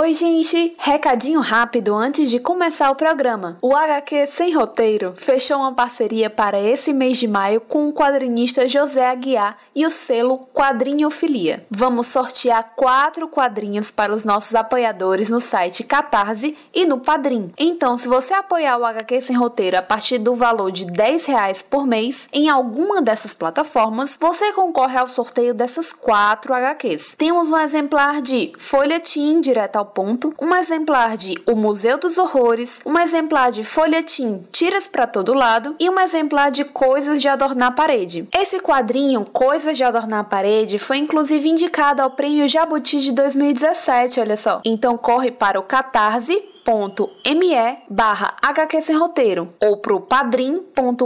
Oi, gente! Recadinho rápido antes de começar o programa. O HQ Sem Roteiro fechou uma parceria para esse mês de maio com o quadrinista José Aguiar e o selo Quadrinhofilia. Vamos sortear quatro quadrinhos para os nossos apoiadores no site Catarse e no Padrim. Então, se você apoiar o HQ Sem Roteiro a partir do valor de 10 reais por mês em alguma dessas plataformas, você concorre ao sorteio dessas quatro HQs. Temos um exemplar de Folhetim direto ao ponto, um exemplar de O Museu dos Horrores, um exemplar de folhetim Tiras para todo lado e um exemplar de Coisas de Adornar a Parede. Esse quadrinho, Coisas de Adornar a Parede, foi inclusive indicado ao Prêmio Jabuti de 2017, olha só. Então corre para o Catarse me barra HQ Sem Roteiro ou pro padrim.com.br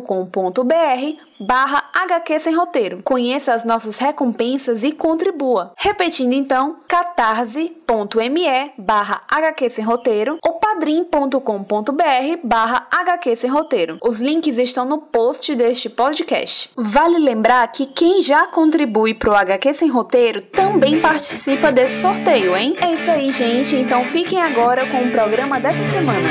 barra HQ Sem Roteiro. Conheça as nossas recompensas e contribua. Repetindo então, catarse.me barra HQ Sem Roteiro ou padrim.com.br barra HQ Sem Roteiro. Os links estão no post deste podcast. Vale lembrar que quem já contribui pro HQ Sem Roteiro também participa desse sorteio, hein? É isso aí, gente. Então fiquem agora com o programa dessa semana.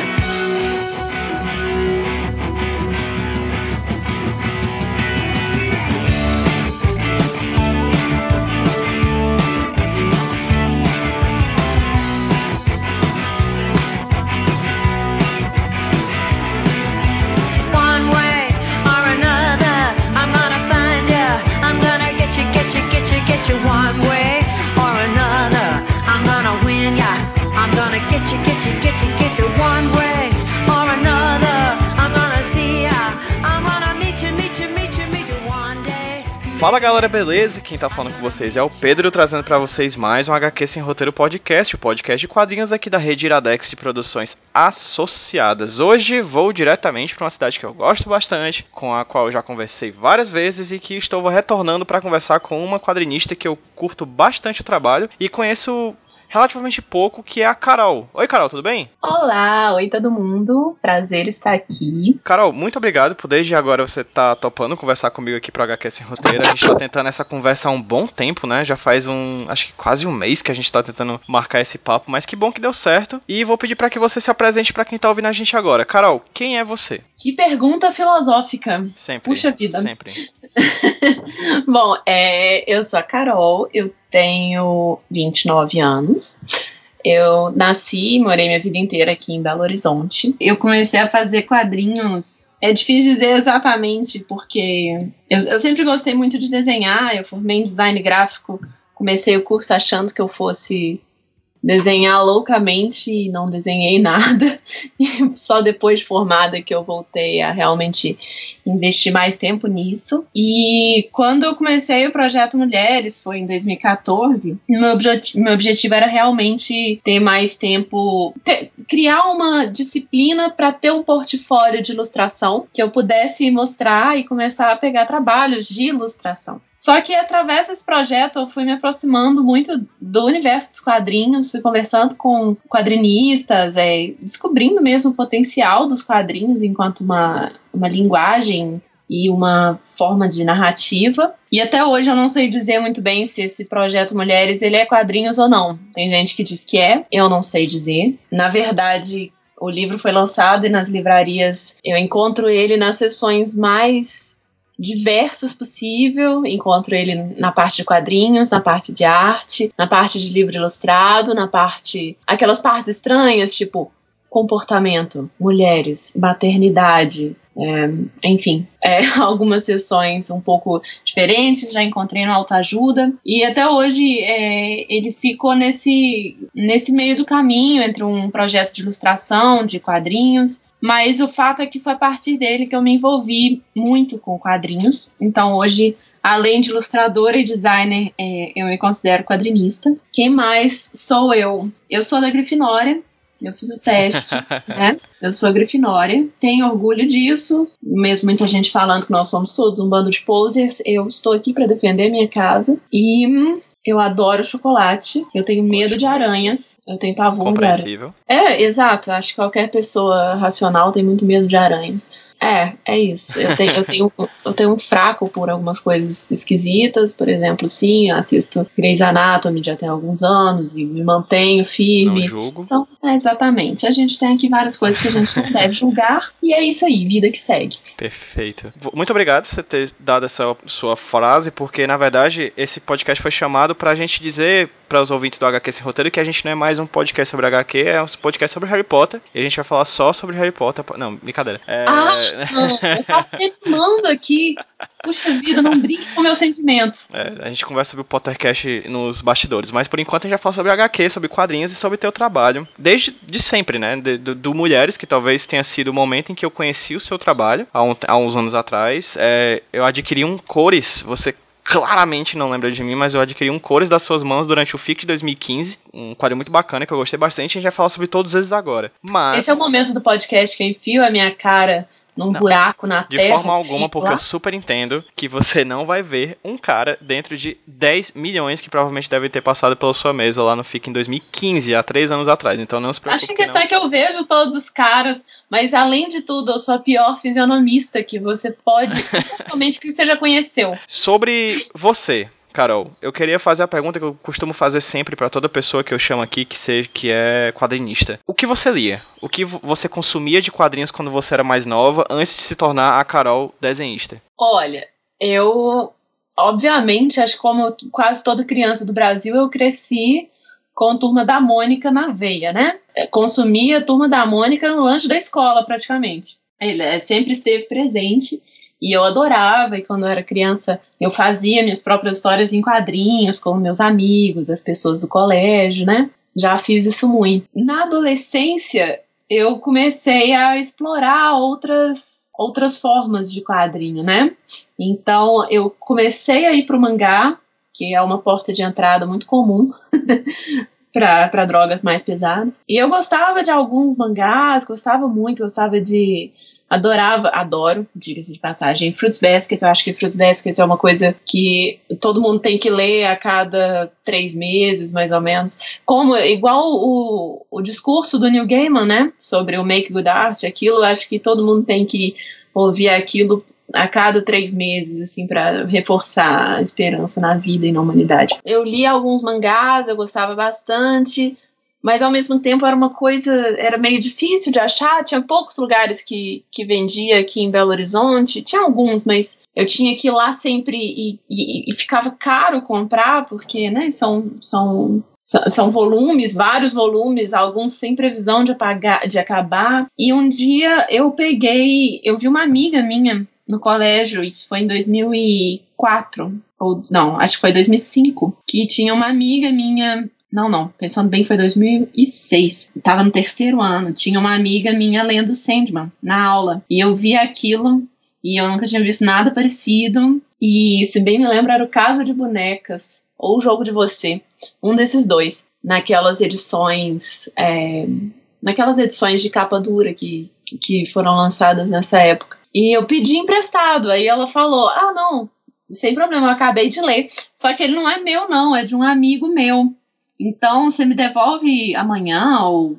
Fala galera, beleza? Quem tá falando com vocês é o Pedro, trazendo para vocês mais um HQ Sem Roteiro Podcast, o podcast de quadrinhos aqui da rede Iradex de produções associadas. Hoje vou diretamente para uma cidade que eu gosto bastante, com a qual eu já conversei várias vezes e que estou retornando para conversar com uma quadrinista que eu curto bastante o trabalho e conheço relativamente pouco, que é a Carol. Oi, Carol, tudo bem? Olá, oi todo mundo. Prazer estar aqui. Carol, muito obrigado por desde agora você tá topando conversar comigo aqui pro HQ Sem Roteiro. A gente tá tentando essa conversa há um bom tempo, né? Já faz um, acho que quase um mês que a gente tá tentando marcar esse papo, mas que bom que deu certo. E vou pedir para que você se apresente para quem tá ouvindo a gente agora. Carol, quem é você? Que pergunta filosófica. Sempre. Puxa vida. Sempre. bom, é, eu sou a Carol, eu tenho 29 anos. Eu nasci e morei minha vida inteira aqui em Belo Horizonte. Eu comecei a fazer quadrinhos. É difícil dizer exatamente, porque eu, eu sempre gostei muito de desenhar. Eu formei em design gráfico. Comecei o curso achando que eu fosse desenhar loucamente e não desenhei nada. Só depois de formada que eu voltei a realmente investir mais tempo nisso. E quando eu comecei o projeto Mulheres, foi em 2014, meu, meu objetivo era realmente ter mais tempo, ter, criar uma disciplina para ter um portfólio de ilustração que eu pudesse mostrar e começar a pegar trabalhos de ilustração. Só que através desse projeto eu fui me aproximando muito do universo dos quadrinhos, fui conversando com quadrinistas, é, descobrindo mesmo o potencial dos quadrinhos enquanto uma, uma linguagem e uma forma de narrativa. E até hoje eu não sei dizer muito bem se esse projeto Mulheres ele é quadrinhos ou não. Tem gente que diz que é, eu não sei dizer. Na verdade, o livro foi lançado e nas livrarias eu encontro ele nas sessões mais diversas possível. Encontro ele na parte de quadrinhos, na parte de arte, na parte de livro ilustrado, na parte. aquelas partes estranhas, tipo comportamento, mulheres, maternidade, é, enfim, é, algumas sessões um pouco diferentes, já encontrei no Autoajuda, e até hoje é, ele ficou nesse, nesse meio do caminho entre um projeto de ilustração, de quadrinhos, mas o fato é que foi a partir dele que eu me envolvi muito com quadrinhos. Então hoje, além de ilustradora e designer, é, eu me considero quadrinista. Quem mais sou eu? Eu sou da Grifinória. Eu fiz o teste, né? Eu sou Grifinória, tenho orgulho disso. Mesmo muita gente falando que nós somos todos um bando de posers, eu estou aqui para defender minha casa. E hum, eu adoro chocolate. Eu tenho medo de aranhas. Eu tenho pavor aranhas. É, exato. Acho que qualquer pessoa racional tem muito medo de aranhas. É, é isso. Eu tenho, eu, tenho, eu tenho um fraco por algumas coisas esquisitas, por exemplo, sim, assisto Grey's Anatomy já tem alguns anos e me mantenho firme. Não julgo. Então, é exatamente. A gente tem aqui várias coisas que a gente não deve julgar e é isso aí, vida que segue. Perfeito. Muito obrigado por você ter dado essa sua frase, porque na verdade esse podcast foi chamado pra gente dizer para os ouvintes do HQ Sem Roteiro que a gente não é mais um podcast sobre HQ, é um podcast sobre Harry Potter. E a gente vai falar só sobre Harry Potter. Não, brincadeira. É... Ah, eu tava reclamando aqui. Puxa vida, não brinque com meus sentimentos. É, a gente conversa sobre o Pottercast nos bastidores, mas por enquanto a gente vai falar sobre HQ, sobre quadrinhos e sobre teu trabalho. Desde de sempre, né? De, do, do, Mulheres, que talvez tenha sido o momento em que eu conheci o seu trabalho, há, um, há uns anos atrás. É, eu adquiri um Cores, você claramente não lembra de mim, mas eu adquiri um Cores das suas mãos durante o FIC de 2015, um quadro muito bacana que eu gostei bastante, a gente vai falar sobre todos eles agora. Mas... Esse é o momento do podcast que eu enfio a minha cara num não, buraco na de terra. De forma alguma, porque lá. eu super entendo que você não vai ver um cara dentro de 10 milhões que provavelmente deve ter passado pela sua mesa lá no FIC em 2015, há três anos atrás. Então não se preocupe. Acho que a questão não. é que eu vejo todos os caras, mas além de tudo, eu sou a pior fisionomista que você pode, principalmente que você já conheceu. Sobre você, Carol, eu queria fazer a pergunta que eu costumo fazer sempre para toda pessoa que eu chamo aqui que, seja, que é quadrinista. O que você lia? O que você consumia de quadrinhos quando você era mais nova, antes de se tornar a Carol desenhista? Olha, eu. Obviamente, acho que como quase toda criança do Brasil, eu cresci com a turma da Mônica na veia, né? Consumia a turma da Mônica no lanche da escola, praticamente. Ele é, sempre esteve presente. E eu adorava, e quando eu era criança, eu fazia minhas próprias histórias em quadrinhos com meus amigos, as pessoas do colégio, né? Já fiz isso muito. Na adolescência, eu comecei a explorar outras outras formas de quadrinho, né? Então, eu comecei a ir pro mangá, que é uma porta de entrada muito comum para drogas mais pesadas. E eu gostava de alguns mangás, gostava muito, gostava de adorava, adoro, diga-se de passagem, Fruits Basket. Eu acho que Fruits Basket é uma coisa que todo mundo tem que ler a cada três meses, mais ou menos. Como, igual o, o discurso do Neil Gaiman, né? Sobre o Make Good Art, aquilo, acho que todo mundo tem que ouvir aquilo a cada três meses, assim, para reforçar a esperança na vida e na humanidade. Eu li alguns mangás, eu gostava bastante mas ao mesmo tempo era uma coisa, era meio difícil de achar, tinha poucos lugares que, que vendia aqui em Belo Horizonte, tinha alguns, mas eu tinha que ir lá sempre e, e, e ficava caro comprar, porque, né, são, são, são volumes, vários volumes, alguns sem previsão de, apagar, de acabar, e um dia eu peguei, eu vi uma amiga minha no colégio, isso foi em 2004, ou não, acho que foi 2005, que tinha uma amiga minha não, não. Pensando bem, foi 2006. Tava no terceiro ano. Tinha uma amiga minha lendo Sandman na aula. E eu vi aquilo e eu nunca tinha visto nada parecido. E, se bem me lembro, era o Caso de Bonecas ou o Jogo de Você. Um desses dois. Naquelas edições. É, naquelas edições de capa dura que, que foram lançadas nessa época. E eu pedi emprestado. Aí ela falou: Ah, não, sem problema, eu acabei de ler. Só que ele não é meu, não, é de um amigo meu. Então, você me devolve amanhã ou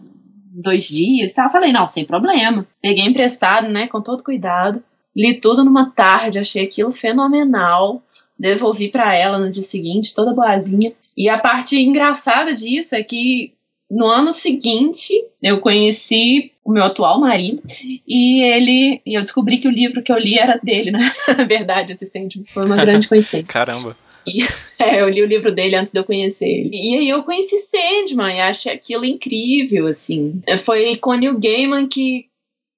dois dias? Tá? Eu falei, não, sem problema. Peguei emprestado, né, com todo cuidado. Li tudo numa tarde, achei aquilo fenomenal. Devolvi para ela no dia seguinte, toda boazinha. E a parte engraçada disso é que no ano seguinte eu conheci o meu atual marido e ele e eu descobri que o livro que eu li era dele, né? Na verdade, esse sentimento foi uma grande coincidência. Caramba. E, é, eu li o livro dele antes de eu conhecer ele. E aí eu conheci Sandman e achei aquilo incrível, assim. Foi com o Neil Gaiman que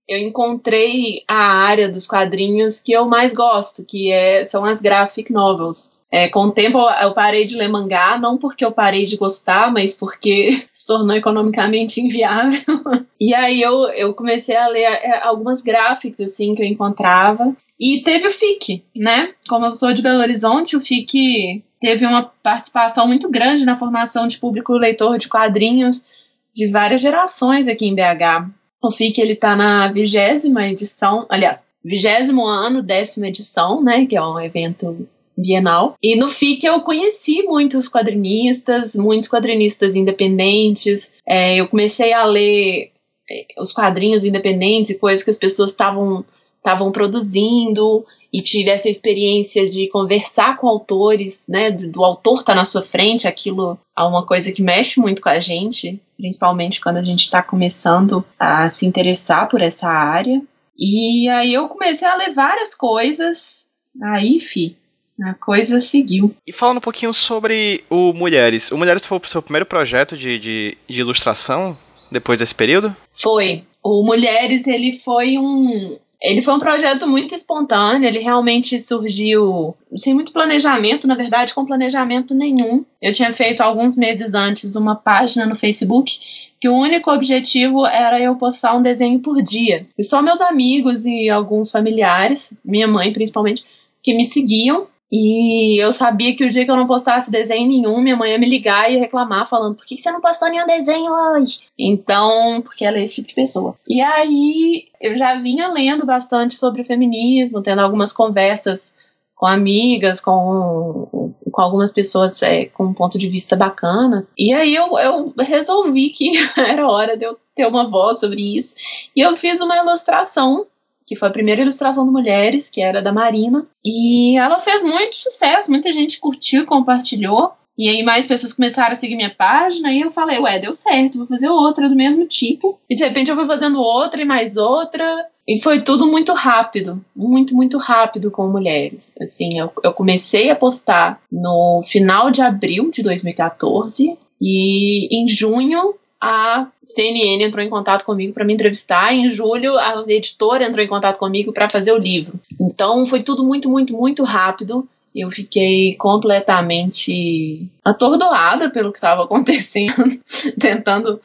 eu encontrei a área dos quadrinhos que eu mais gosto, que é, são as graphic novels. É, com o tempo eu parei de ler mangá, não porque eu parei de gostar, mas porque se tornou economicamente inviável. e aí eu, eu comecei a ler é, algumas graphics assim que eu encontrava. E teve o FIC, né? Como eu sou de Belo Horizonte, o FIC teve uma participação muito grande na formação de público leitor de quadrinhos de várias gerações aqui em BH. O FIC ele tá na vigésima edição, aliás, vigésimo ano, décima edição, né? Que é um evento bienal. E no FIC eu conheci muitos quadrinistas, muitos quadrinistas independentes. É, eu comecei a ler é, os quadrinhos independentes e coisas que as pessoas estavam estavam produzindo e tive essa experiência de conversar com autores, né, do, do autor estar tá na sua frente, aquilo é uma coisa que mexe muito com a gente, principalmente quando a gente está começando a se interessar por essa área. E aí eu comecei a ler várias coisas, aí, fi, a coisa seguiu. E falando um pouquinho sobre o Mulheres. O Mulheres foi o seu primeiro projeto de, de, de ilustração depois desse período? Foi. O Mulheres, ele foi um, ele foi um projeto muito espontâneo, ele realmente surgiu sem muito planejamento, na verdade, com planejamento nenhum. Eu tinha feito alguns meses antes uma página no Facebook que o único objetivo era eu postar um desenho por dia. E só meus amigos e alguns familiares, minha mãe principalmente, que me seguiam e eu sabia que o dia que eu não postasse desenho nenhum, minha mãe ia me ligar e reclamar, falando: por que você não postou nenhum desenho hoje? Então, porque ela é esse tipo de pessoa. E aí, eu já vinha lendo bastante sobre feminismo, tendo algumas conversas com amigas, com, com algumas pessoas é, com um ponto de vista bacana. E aí eu, eu resolvi que era hora de eu ter uma voz sobre isso. E eu fiz uma ilustração que foi a primeira ilustração do Mulheres, que era da Marina. E ela fez muito sucesso, muita gente curtiu, compartilhou. E aí mais pessoas começaram a seguir minha página e eu falei, ué, deu certo, vou fazer outra do mesmo tipo. E de repente eu fui fazendo outra e mais outra. E foi tudo muito rápido, muito, muito rápido com mulheres. Assim, eu, eu comecei a postar no final de abril de 2014 e em junho a CNN entrou em contato comigo para me entrevistar. Em julho, a editora entrou em contato comigo para fazer o livro. Então, foi tudo muito, muito, muito rápido. Eu fiquei completamente atordoada pelo que estava acontecendo, tentando.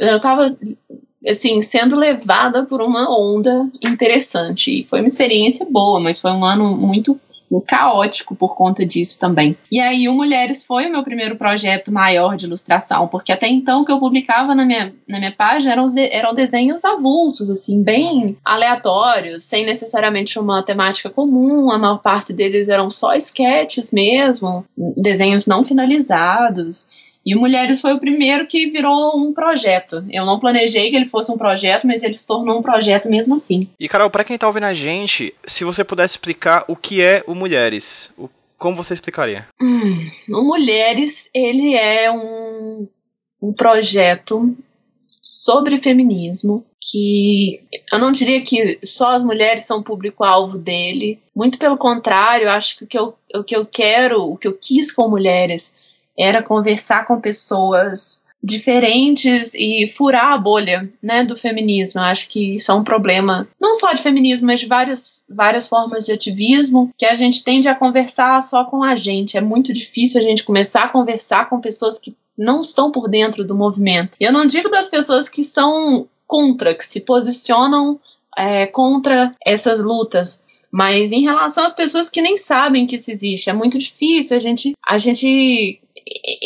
Eu, estava assim, sendo levada por uma onda interessante. Foi uma experiência boa, mas foi um ano muito caótico por conta disso também. E aí o Mulheres foi o meu primeiro projeto maior de ilustração, porque até então o que eu publicava na minha, na minha página eram, eram desenhos avulsos, assim, bem aleatórios, sem necessariamente uma temática comum, a maior parte deles eram só sketches mesmo, desenhos não finalizados. E o Mulheres foi o primeiro que virou um projeto. Eu não planejei que ele fosse um projeto, mas ele se tornou um projeto mesmo assim. E Carol, para quem tá ouvindo a gente, se você pudesse explicar o que é o Mulheres, como você explicaria? Hum, o Mulheres, ele é um, um projeto sobre feminismo que eu não diria que só as mulheres são público-alvo dele. Muito pelo contrário, acho que o que, eu, o que eu quero, o que eu quis com mulheres era conversar com pessoas diferentes e furar a bolha, né, do feminismo. Eu acho que isso é um problema, não só de feminismo, mas de várias, várias formas de ativismo, que a gente tende a conversar só com a gente. É muito difícil a gente começar a conversar com pessoas que não estão por dentro do movimento. Eu não digo das pessoas que são contra, que se posicionam é, contra essas lutas, mas em relação às pessoas que nem sabem que isso existe, é muito difícil a gente, a gente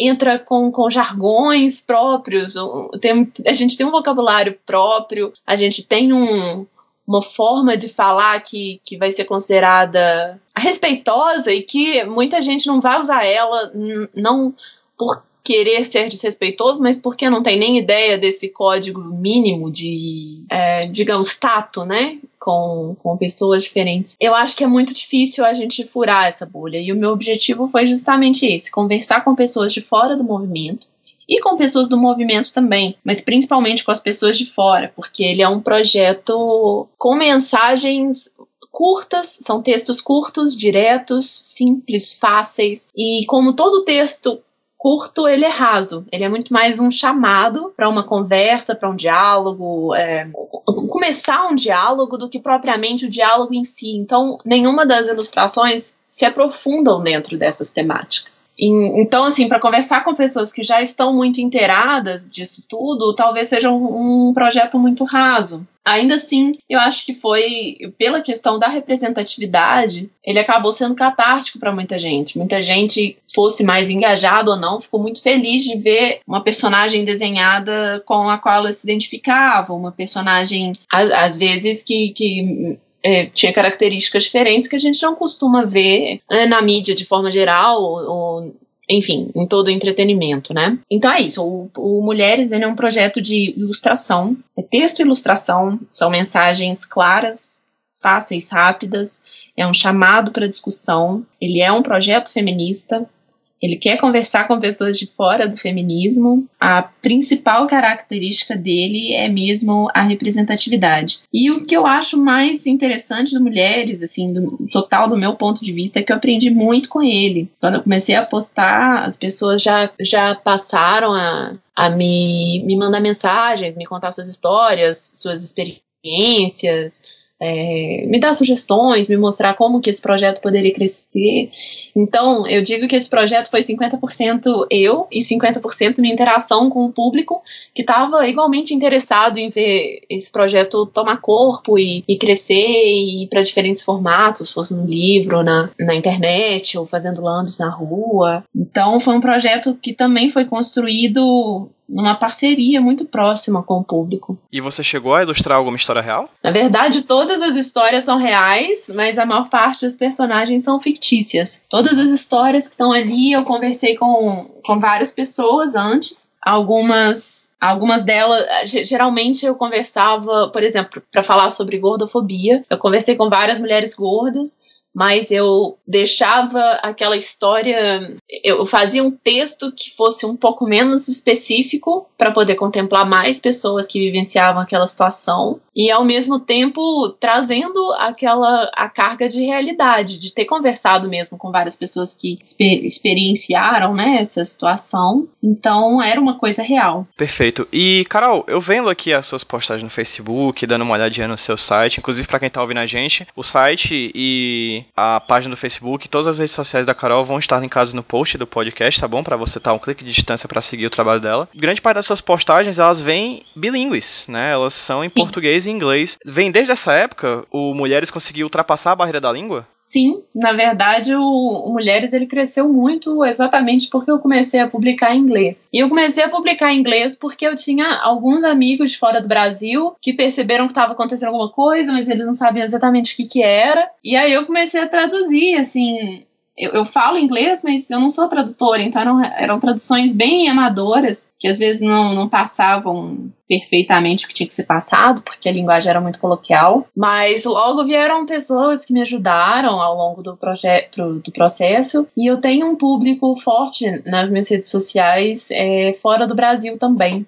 entra com, com jargões próprios, tem, a gente tem um vocabulário próprio, a gente tem um, uma forma de falar que, que vai ser considerada respeitosa e que muita gente não vai usar ela, não por querer ser desrespeitoso, mas porque não tem nem ideia desse código mínimo de, é, digamos, tato, né? Com, com pessoas diferentes. Eu acho que é muito difícil a gente furar essa bolha. E o meu objetivo foi justamente esse: conversar com pessoas de fora do movimento e com pessoas do movimento também, mas principalmente com as pessoas de fora, porque ele é um projeto com mensagens curtas, são textos curtos, diretos, simples, fáceis, e como todo texto curto, ele é raso. Ele é muito mais um chamado para uma conversa, para um diálogo, é, começar um diálogo do que propriamente o diálogo em si. Então, nenhuma das ilustrações se aprofundam dentro dessas temáticas. Então, assim, para conversar com pessoas que já estão muito inteiradas disso tudo, talvez seja um, projeto muito raso. Ainda assim, eu acho que foi, pela questão da representatividade, ele acabou sendo catártico para muita gente. Muita gente, fosse mais engajado ou não, ficou muito feliz de ver uma personagem desenhada com a qual ela se identificava, uma personagem, às vezes, que, que é, tinha características diferentes que a gente não costuma ver é, na mídia de forma geral, ou, ou, enfim, em todo o entretenimento, né? Então é isso. O, o Mulheres é um projeto de ilustração, é texto e ilustração, são mensagens claras, fáceis, rápidas, é um chamado para discussão, ele é um projeto feminista, ele quer conversar com pessoas de fora do feminismo. A principal característica dele é mesmo a representatividade. E o que eu acho mais interessante de mulheres, assim, do total do meu ponto de vista, é que eu aprendi muito com ele. Quando eu comecei a postar, as pessoas já, já passaram a, a me, me mandar mensagens, me contar suas histórias, suas experiências, é, me dar sugestões, me mostrar como que esse projeto poderia crescer. Então, eu digo que esse projeto foi 50% eu e 50% minha interação com o público, que estava igualmente interessado em ver esse projeto tomar corpo e, e crescer e ir para diferentes formatos, fosse no livro, na, na internet, ou fazendo lambes na rua. Então, foi um projeto que também foi construído numa parceria muito próxima com o público. E você chegou a ilustrar alguma história real? Na verdade, todas as histórias são reais, mas a maior parte dos personagens são fictícias. Todas as histórias que estão ali, eu conversei com, com várias pessoas antes. Algumas, algumas delas, geralmente eu conversava, por exemplo, para falar sobre gordofobia, eu conversei com várias mulheres gordas mas eu deixava aquela história, eu fazia um texto que fosse um pouco menos específico para poder contemplar mais pessoas que vivenciavam aquela situação e ao mesmo tempo trazendo aquela a carga de realidade, de ter conversado mesmo com várias pessoas que exper experienciaram, né, essa situação. Então era uma coisa real. Perfeito. E Carol, eu vendo aqui as suas postagens no Facebook, dando uma olhadinha no seu site, inclusive para quem tá ouvindo a gente, o site e a página do Facebook, todas as redes sociais da Carol vão estar linkadas no post do podcast, tá bom? Para você estar tá um clique de distância para seguir o trabalho dela. Grande parte das suas postagens, elas vêm bilíngues, né? Elas são em português e inglês. Vem desde essa época, o Mulheres conseguiu ultrapassar a barreira da língua? Sim, na verdade, o, o Mulheres ele cresceu muito exatamente porque eu comecei a publicar em inglês. E eu comecei a publicar em inglês porque eu tinha alguns amigos fora do Brasil que perceberam que estava acontecendo alguma coisa, mas eles não sabiam exatamente o que, que era. E aí eu comecei comecei a traduzir, assim. Eu, eu, falo inglês, mas eu não sou tradutora, então eram, eram traduções bem amadoras, que às vezes não, não passavam perfeitamente o que tinha que ser passado, porque a linguagem era muito coloquial. Mas logo vieram pessoas que me ajudaram ao longo do, projeto, do processo, e eu tenho um público forte nas minhas redes sociais é, fora do Brasil também.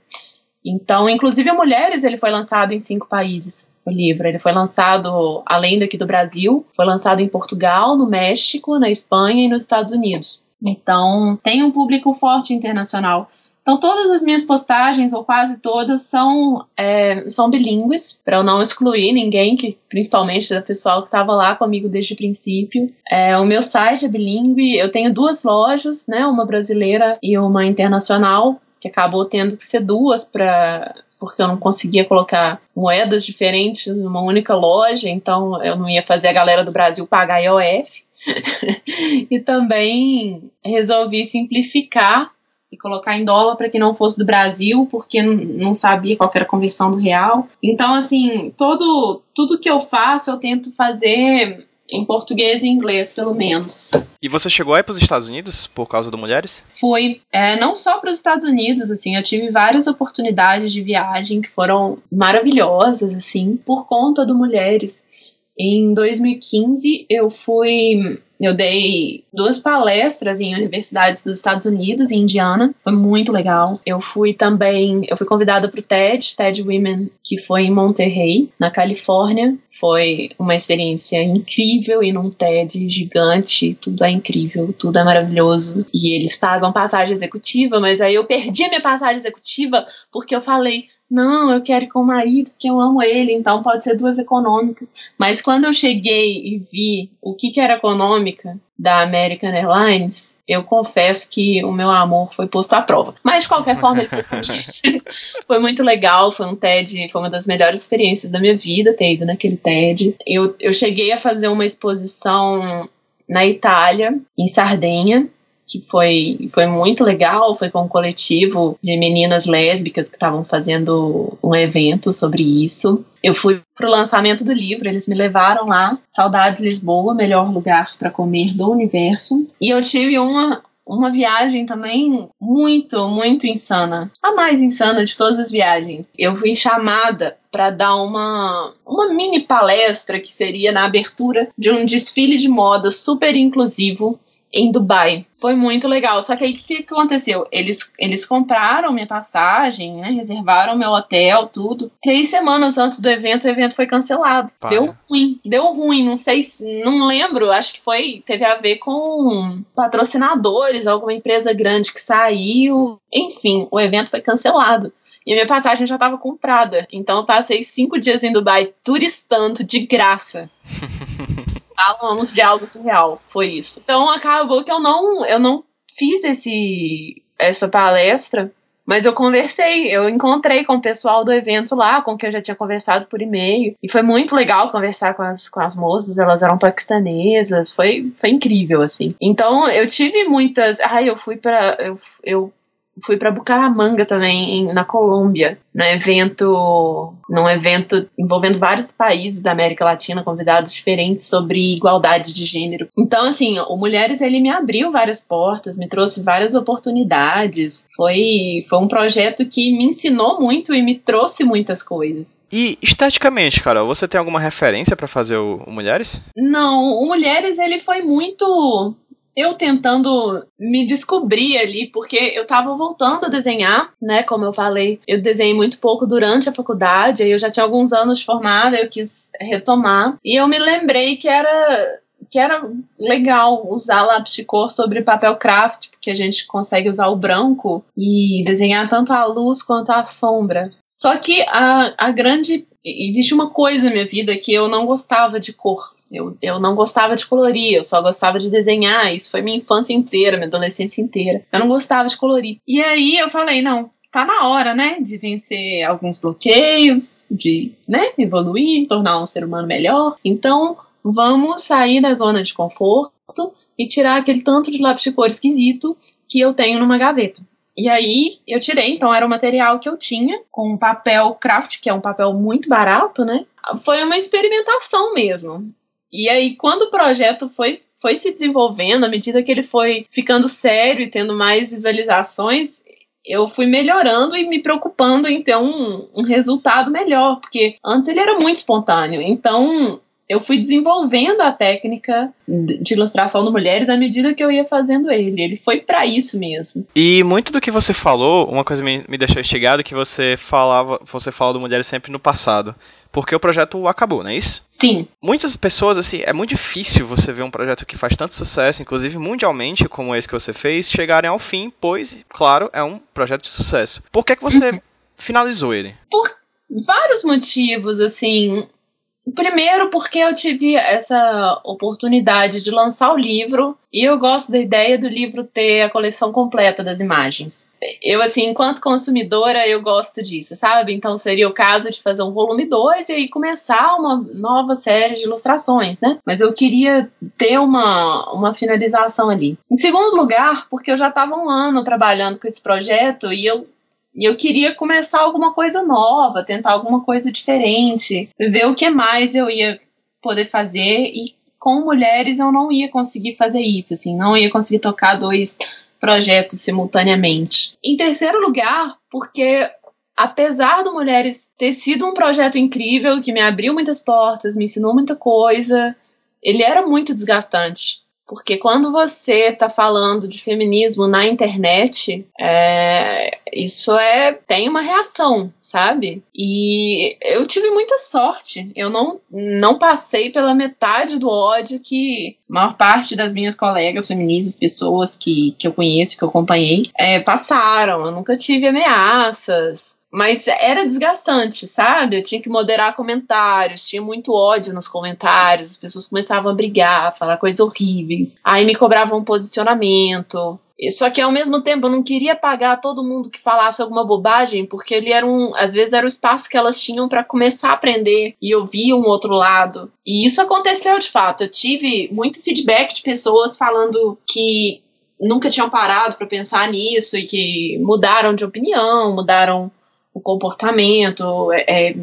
Então, inclusive a Mulheres, ele foi lançado em cinco países o livro. Ele foi lançado além daqui do Brasil, foi lançado em Portugal, no México, na Espanha e nos Estados Unidos. Então, tem um público forte internacional. Então, todas as minhas postagens, ou quase todas, são, é, são bilíngues, para eu não excluir ninguém, que principalmente da pessoal que estava lá comigo desde o princípio. É, o meu site é bilíngue, eu tenho duas lojas, né, uma brasileira e uma internacional, que acabou tendo que ser duas para porque eu não conseguia colocar moedas diferentes numa única loja, então eu não ia fazer a galera do Brasil pagar IOF. e também resolvi simplificar e colocar em dólar para que não fosse do Brasil, porque não sabia qual era a conversão do real. Então, assim, todo tudo que eu faço eu tento fazer em português e inglês, pelo menos. E você chegou aí para os Estados Unidos por causa do Mulheres? Fui, é, não só para os Estados Unidos, assim, eu tive várias oportunidades de viagem que foram maravilhosas, assim, por conta do Mulheres. Em 2015, eu fui eu dei duas palestras em universidades dos Estados Unidos, em Indiana. Foi muito legal. Eu fui também, eu fui convidada para o TED, TED Women, que foi em Monterrey, na Califórnia. Foi uma experiência incrível e num TED gigante. Tudo é incrível, tudo é maravilhoso. E eles pagam passagem executiva, mas aí eu perdi a minha passagem executiva porque eu falei, não, eu quero ir com o marido porque eu amo ele, então pode ser duas econômicas. Mas quando eu cheguei e vi o que, que era econômica da American Airlines, eu confesso que o meu amor foi posto à prova. Mas de qualquer forma, foi, foi muito legal, foi um TED, foi uma das melhores experiências da minha vida ter ido naquele TED. Eu, eu cheguei a fazer uma exposição na Itália, em Sardenha, que foi, foi muito legal. Foi com um coletivo de meninas lésbicas que estavam fazendo um evento sobre isso. Eu fui pro lançamento do livro, eles me levaram lá, Saudades Lisboa, melhor lugar para comer do universo. E eu tive uma uma viagem também muito, muito insana. A mais insana de todas as viagens. Eu fui chamada para dar uma, uma mini palestra que seria na abertura de um desfile de moda super inclusivo em Dubai. Foi muito legal. Só que aí o que, que, aconteceu? Eles, eles compraram minha passagem, né? Reservaram meu hotel, tudo. Três semanas antes do evento, o evento foi cancelado. Para. Deu ruim. Deu ruim. Não sei, não lembro. Acho que foi. Teve a ver com patrocinadores, alguma empresa grande que saiu. Enfim, o evento foi cancelado. E a minha passagem já estava comprada. Então eu passei cinco dias em Dubai turistando de graça. falamos de algo surreal. Foi isso. Então acabou que eu não, eu não fiz esse, essa palestra, mas eu conversei, eu encontrei com o pessoal do evento lá, com quem eu já tinha conversado por e-mail. E foi muito legal conversar com as, com as moças, elas eram paquistanesas, foi, foi incrível, assim. Então eu tive muitas. Ai, eu fui para eu, eu fui para Bucaramanga também, em, na Colômbia, num evento, num evento envolvendo vários países da América Latina, convidados diferentes sobre igualdade de gênero. Então, assim, o Mulheres ele me abriu várias portas, me trouxe várias oportunidades. Foi, foi um projeto que me ensinou muito e me trouxe muitas coisas. E esteticamente, Carol, você tem alguma referência para fazer o, o Mulheres? Não, o Mulheres ele foi muito eu tentando me descobrir ali, porque eu tava voltando a desenhar, né? Como eu falei, eu desenhei muito pouco durante a faculdade, aí eu já tinha alguns anos formada, eu quis retomar. E eu me lembrei que era que era legal usar lápis de cor sobre papel craft, porque a gente consegue usar o branco e desenhar tanto a luz quanto a sombra. Só que a, a grande. Existe uma coisa na minha vida que eu não gostava de cor. Eu, eu não gostava de colorir, eu só gostava de desenhar. Isso foi minha infância inteira, minha adolescência inteira. Eu não gostava de colorir. E aí eu falei, não, tá na hora, né, de vencer alguns bloqueios, de, né, evoluir, tornar um ser humano melhor. Então, vamos sair da zona de conforto e tirar aquele tanto de lápis de cor esquisito que eu tenho numa gaveta. E aí eu tirei, então era o material que eu tinha, com papel craft, que é um papel muito barato, né? Foi uma experimentação mesmo. E aí, quando o projeto foi, foi se desenvolvendo, à medida que ele foi ficando sério e tendo mais visualizações, eu fui melhorando e me preocupando em ter um, um resultado melhor, porque antes ele era muito espontâneo. Então, eu fui desenvolvendo a técnica de ilustração do Mulheres à medida que eu ia fazendo ele. Ele foi para isso mesmo. E muito do que você falou, uma coisa me, me deixou instigado que você falava, você fala do Mulheres sempre no passado porque o projeto acabou, não é isso? Sim. Muitas pessoas, assim, é muito difícil você ver um projeto que faz tanto sucesso, inclusive mundialmente, como esse que você fez, chegarem ao fim, pois, claro, é um projeto de sucesso. Por que, que você uhum. finalizou ele? Por vários motivos, assim. Primeiro, porque eu tive essa oportunidade de lançar o livro e eu gosto da ideia do livro ter a coleção completa das imagens. Eu, assim, enquanto consumidora, eu gosto disso, sabe? Então seria o caso de fazer um volume 2 e aí começar uma nova série de ilustrações, né? Mas eu queria ter uma, uma finalização ali. Em segundo lugar, porque eu já estava um ano trabalhando com esse projeto e eu e eu queria começar alguma coisa nova, tentar alguma coisa diferente, ver o que mais eu ia poder fazer e com mulheres eu não ia conseguir fazer isso, assim, não ia conseguir tocar dois projetos simultaneamente. Em terceiro lugar, porque apesar do Mulheres ter sido um projeto incrível que me abriu muitas portas, me ensinou muita coisa, ele era muito desgastante. Porque quando você está falando de feminismo na internet, é, isso é tem uma reação, sabe? E eu tive muita sorte. Eu não, não passei pela metade do ódio que a maior parte das minhas colegas feministas, pessoas que, que eu conheço, que eu acompanhei, é, passaram. Eu nunca tive ameaças. Mas era desgastante, sabe? Eu tinha que moderar comentários, tinha muito ódio nos comentários, as pessoas começavam a brigar, a falar coisas horríveis. Aí me cobravam um posicionamento. Só que ao mesmo tempo eu não queria pagar todo mundo que falasse alguma bobagem, porque ele era um, às vezes era o espaço que elas tinham para começar a aprender e ouvir um outro lado. E isso aconteceu de fato. Eu tive muito feedback de pessoas falando que nunca tinham parado para pensar nisso e que mudaram de opinião, mudaram o comportamento, é, é,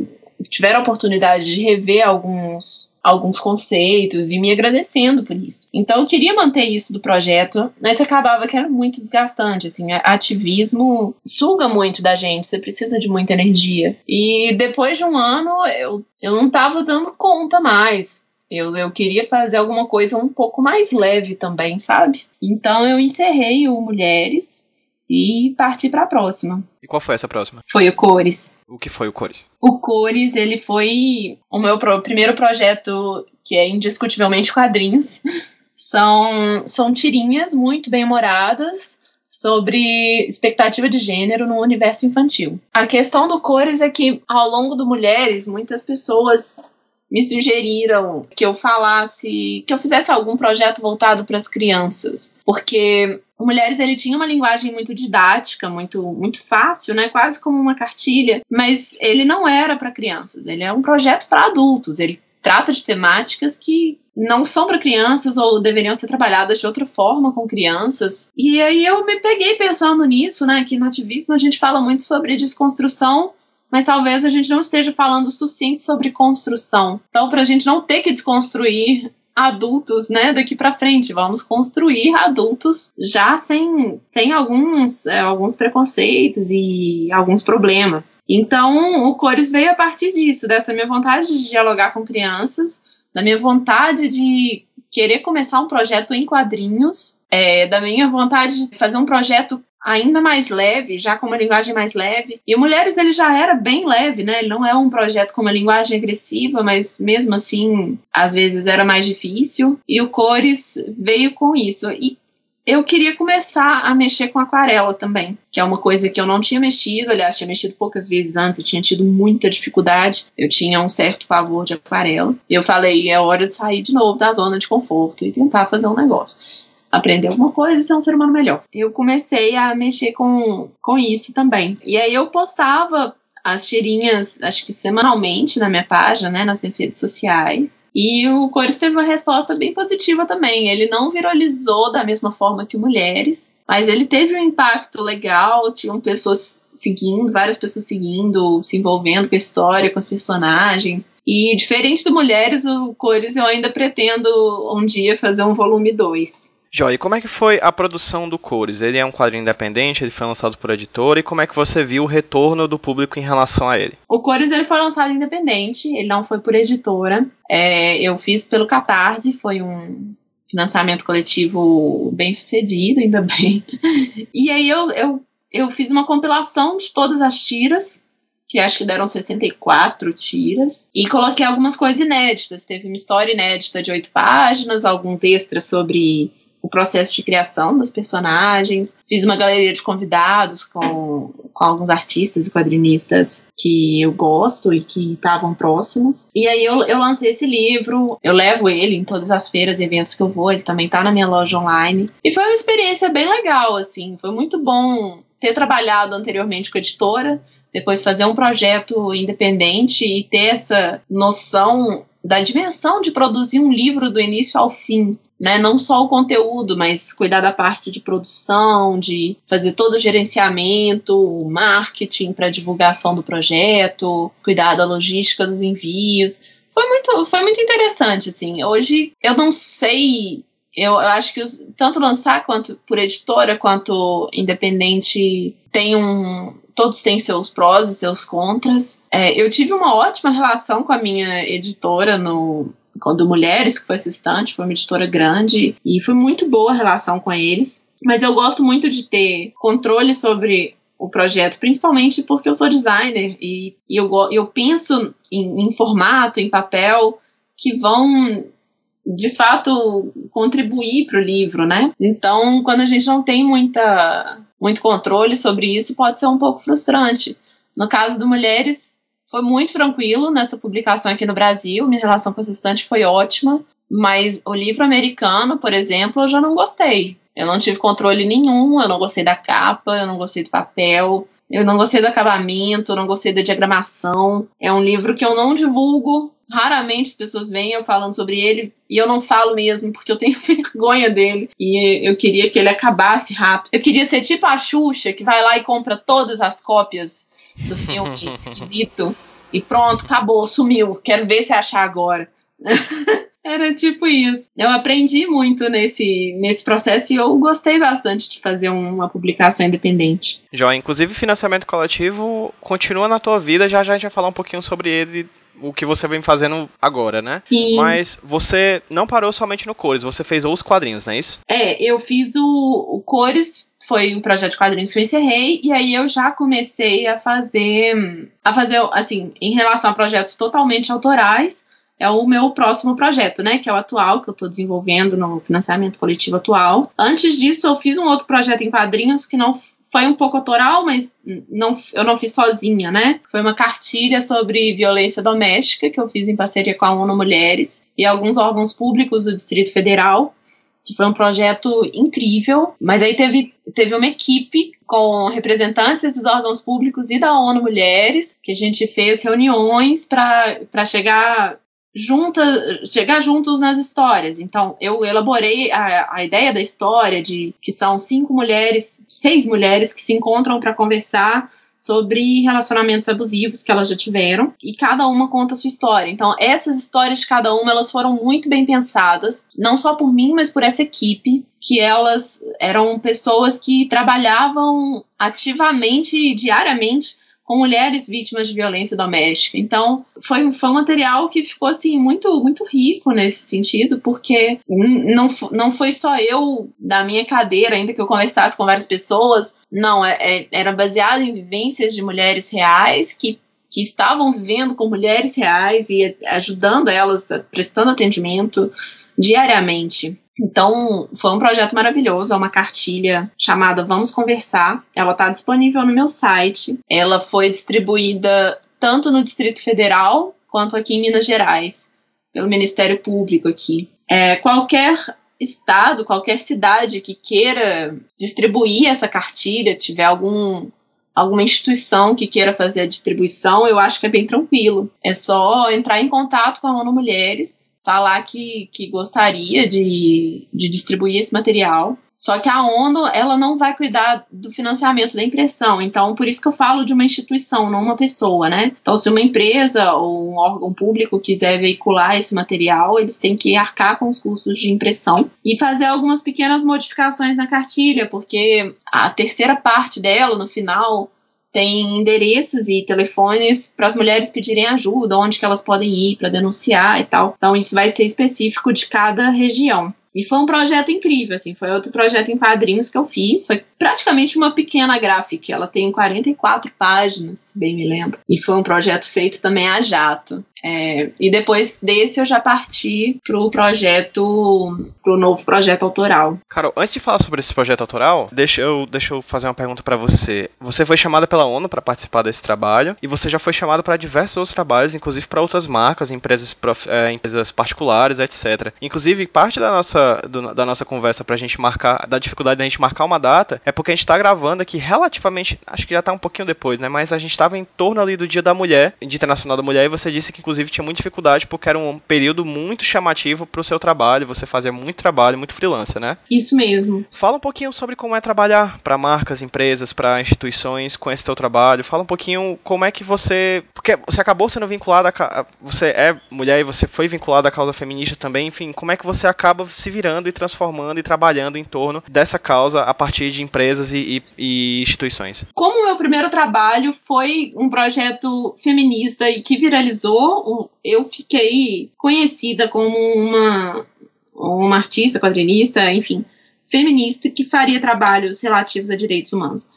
tiveram a oportunidade de rever alguns alguns conceitos e me agradecendo por isso. Então eu queria manter isso do projeto, mas acabava que era muito desgastante, assim, ativismo suga muito da gente, você precisa de muita energia. E depois de um ano eu, eu não estava dando conta mais. Eu, eu queria fazer alguma coisa um pouco mais leve também, sabe? Então eu encerrei o Mulheres e parti para a próxima. E qual foi essa próxima? Foi o Cores. O que foi o Cores? O Cores, ele foi o meu pro, primeiro projeto que é indiscutivelmente quadrinhos. São, são tirinhas muito bem humoradas sobre expectativa de gênero no universo infantil. A questão do Cores é que, ao longo do Mulheres, muitas pessoas me sugeriram que eu falasse, que eu fizesse algum projeto voltado para as crianças, porque o Mulheres ele tinha uma linguagem muito didática, muito muito fácil, né, quase como uma cartilha, mas ele não era para crianças, ele é um projeto para adultos, ele trata de temáticas que não são para crianças ou deveriam ser trabalhadas de outra forma com crianças. E aí eu me peguei pensando nisso, né, que no ativismo a gente fala muito sobre desconstrução mas talvez a gente não esteja falando o suficiente sobre construção. Então, para a gente não ter que desconstruir adultos, né, daqui para frente, vamos construir adultos já sem, sem alguns, é, alguns preconceitos e alguns problemas. Então, o Cores veio a partir disso, dessa minha vontade de dialogar com crianças, da minha vontade de querer começar um projeto em quadrinhos, é, da minha vontade de fazer um projeto ainda mais leve, já com uma linguagem mais leve. E o Mulheres ele já era bem leve, né? Ele não é um projeto com uma linguagem agressiva, mas mesmo assim, às vezes era mais difícil. E o Cores veio com isso. E eu queria começar a mexer com aquarela também, que é uma coisa que eu não tinha mexido, aliás, tinha mexido poucas vezes antes, eu tinha tido muita dificuldade, eu tinha um certo pavor de aquarela. E eu falei, é hora de sair de novo da zona de conforto e tentar fazer um negócio aprender alguma coisa e ser um ser humano melhor. Eu comecei a mexer com, com isso também. E aí eu postava as tirinhas, acho que semanalmente na minha página, né, nas minhas redes sociais. E o Cores teve uma resposta bem positiva também. Ele não viralizou da mesma forma que Mulheres, mas ele teve um impacto legal. Tinham pessoas seguindo, várias pessoas seguindo, se envolvendo com a história, com os personagens. E diferente do Mulheres, o Cores eu ainda pretendo um dia fazer um volume 2. E como é que foi a produção do Cores? Ele é um quadrinho independente, ele foi lançado por editora, e como é que você viu o retorno do público em relação a ele? O Cores ele foi lançado independente, ele não foi por editora. É, eu fiz pelo Catarse, foi um financiamento coletivo bem sucedido, ainda bem. E aí eu, eu, eu fiz uma compilação de todas as tiras, que acho que deram 64 tiras, e coloquei algumas coisas inéditas. Teve uma história inédita de oito páginas, alguns extras sobre o processo de criação dos personagens. Fiz uma galeria de convidados com, com alguns artistas e quadrinistas que eu gosto e que estavam próximos. E aí eu, eu lancei esse livro, eu levo ele em todas as feiras e eventos que eu vou, ele também tá na minha loja online. E foi uma experiência bem legal, assim, foi muito bom ter trabalhado anteriormente com a editora, depois fazer um projeto independente e ter essa noção da dimensão de produzir um livro do início ao fim né? Não só o conteúdo, mas cuidar da parte de produção, de fazer todo o gerenciamento, o marketing para divulgação do projeto, cuidar da logística dos envios. Foi muito, foi muito interessante, assim. Hoje eu não sei eu, eu, acho que os, tanto lançar quanto por editora quanto independente tem um todos têm seus prós e seus contras. É, eu tive uma ótima relação com a minha editora no do Mulheres, que foi assistente, foi uma editora grande, e foi muito boa a relação com eles. Mas eu gosto muito de ter controle sobre o projeto, principalmente porque eu sou designer e, e eu, eu penso em, em formato, em papel, que vão de fato contribuir para o livro, né? Então, quando a gente não tem muita, muito controle sobre isso, pode ser um pouco frustrante. No caso do Mulheres, foi muito tranquilo nessa publicação aqui no Brasil, minha relação com essa estante foi ótima, mas o livro americano, por exemplo, eu já não gostei. Eu não tive controle nenhum, eu não gostei da capa, eu não gostei do papel, eu não gostei do acabamento, eu não gostei da diagramação. É um livro que eu não divulgo. Raramente as pessoas vêm eu falando sobre ele e eu não falo mesmo porque eu tenho vergonha dele e eu queria que ele acabasse rápido. Eu queria ser tipo a Xuxa que vai lá e compra todas as cópias do filme esquisito e pronto, acabou, sumiu. Quero ver se achar agora. Era tipo isso. Eu aprendi muito nesse, nesse processo e eu gostei bastante de fazer uma publicação independente. Já, inclusive financiamento coletivo continua na tua vida, já já a gente vai falar um pouquinho sobre ele o que você vem fazendo agora, né? Sim. Mas você não parou somente no Cores, você fez os quadrinhos, não é isso? É, eu fiz o, o Cores, foi um projeto de quadrinhos que eu encerrei, e aí eu já comecei a fazer, a fazer, assim, em relação a projetos totalmente autorais, é o meu próximo projeto, né? Que é o atual, que eu estou desenvolvendo no financiamento coletivo atual. Antes disso, eu fiz um outro projeto em quadrinhos que não foi um pouco autoral, mas não, eu não fiz sozinha, né? Foi uma cartilha sobre violência doméstica que eu fiz em parceria com a ONU Mulheres e alguns órgãos públicos do Distrito Federal que foi um projeto incrível, mas aí teve, teve uma equipe com representantes desses órgãos públicos e da ONU Mulheres, que a gente fez reuniões para chegar junta, chegar juntos nas histórias. Então, eu elaborei a, a ideia da história de que são cinco mulheres, seis mulheres que se encontram para conversar sobre relacionamentos abusivos que elas já tiveram e cada uma conta a sua história. Então, essas histórias de cada uma, elas foram muito bem pensadas, não só por mim, mas por essa equipe, que elas eram pessoas que trabalhavam ativamente e diariamente com mulheres vítimas de violência doméstica. Então, foi, foi um material que ficou assim muito muito rico nesse sentido, porque não, não foi só eu da minha cadeira, ainda que eu conversasse com várias pessoas, não, é, é, era baseado em vivências de mulheres reais que que estavam vivendo com mulheres reais e ajudando elas, prestando atendimento diariamente. Então, foi um projeto maravilhoso, é uma cartilha chamada Vamos Conversar. Ela está disponível no meu site. Ela foi distribuída tanto no Distrito Federal quanto aqui em Minas Gerais, pelo Ministério Público aqui. É, qualquer estado, qualquer cidade que queira distribuir essa cartilha, tiver algum alguma instituição que queira fazer a distribuição, eu acho que é bem tranquilo. É só entrar em contato com a ONU Mulheres falar que, que gostaria de, de distribuir esse material. Só que a ONU, ela não vai cuidar do financiamento da impressão. Então, por isso que eu falo de uma instituição, não uma pessoa, né? Então, se uma empresa ou um órgão público quiser veicular esse material, eles têm que arcar com os custos de impressão e fazer algumas pequenas modificações na cartilha, porque a terceira parte dela, no final, tem endereços e telefones para as mulheres pedirem ajuda, onde que elas podem ir para denunciar e tal. Então isso vai ser específico de cada região. E foi um projeto incrível, assim, foi outro projeto em quadrinhos que eu fiz, foi praticamente uma pequena gráfica, ela tem 44 páginas, se bem me lembro. E foi um projeto feito também a jato. É, e depois desse eu já parti pro projeto, pro novo projeto autoral. Carol, antes de falar sobre esse projeto autoral, deixa eu, deixa eu fazer uma pergunta para você. Você foi chamada pela ONU para participar desse trabalho e você já foi chamada para diversos outros trabalhos, inclusive para outras marcas, empresas, prof, é, empresas particulares, etc. Inclusive, parte da nossa, do, da nossa conversa pra gente marcar, da dificuldade da gente marcar uma data, é porque a gente tá gravando aqui relativamente, acho que já tá um pouquinho depois, né? Mas a gente tava em torno ali do Dia da Mulher, Dia Internacional da Mulher, e você disse que inclusive tinha muita dificuldade porque era um período muito chamativo para o seu trabalho, você fazia muito trabalho, muito freelancer, né? Isso mesmo. Fala um pouquinho sobre como é trabalhar para marcas, empresas, para instituições com esse seu trabalho. Fala um pouquinho como é que você, porque você acabou sendo vinculada, a... você é mulher e você foi vinculada à causa feminista também, enfim, como é que você acaba se virando e transformando e trabalhando em torno dessa causa a partir de empresas e, e, e instituições? Como o meu primeiro trabalho foi um projeto feminista e que viralizou, eu fiquei conhecida como uma, uma artista, quadrinista, enfim, feminista que faria trabalhos relativos a direitos humanos.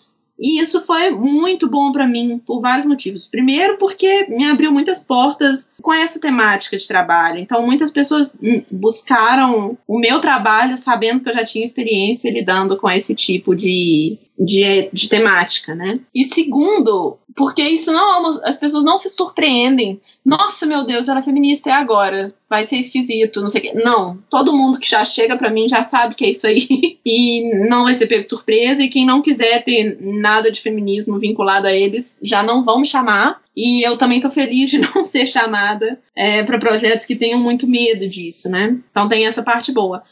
E isso foi muito bom para mim por vários motivos. Primeiro, porque me abriu muitas portas com essa temática de trabalho. Então, muitas pessoas buscaram o meu trabalho sabendo que eu já tinha experiência lidando com esse tipo de, de, de temática, né? E segundo, porque isso não as pessoas não se surpreendem. Nossa, meu Deus, ela é feminista é agora. Vai ser esquisito, não sei o quê. Não, todo mundo que já chega para mim já sabe que é isso aí e não vai ser pego de surpresa e quem não quiser ter nada de feminismo vinculado a eles já não vão me chamar. E eu também tô feliz de não ser chamada é, para projetos que tenham muito medo disso, né? Então tem essa parte boa.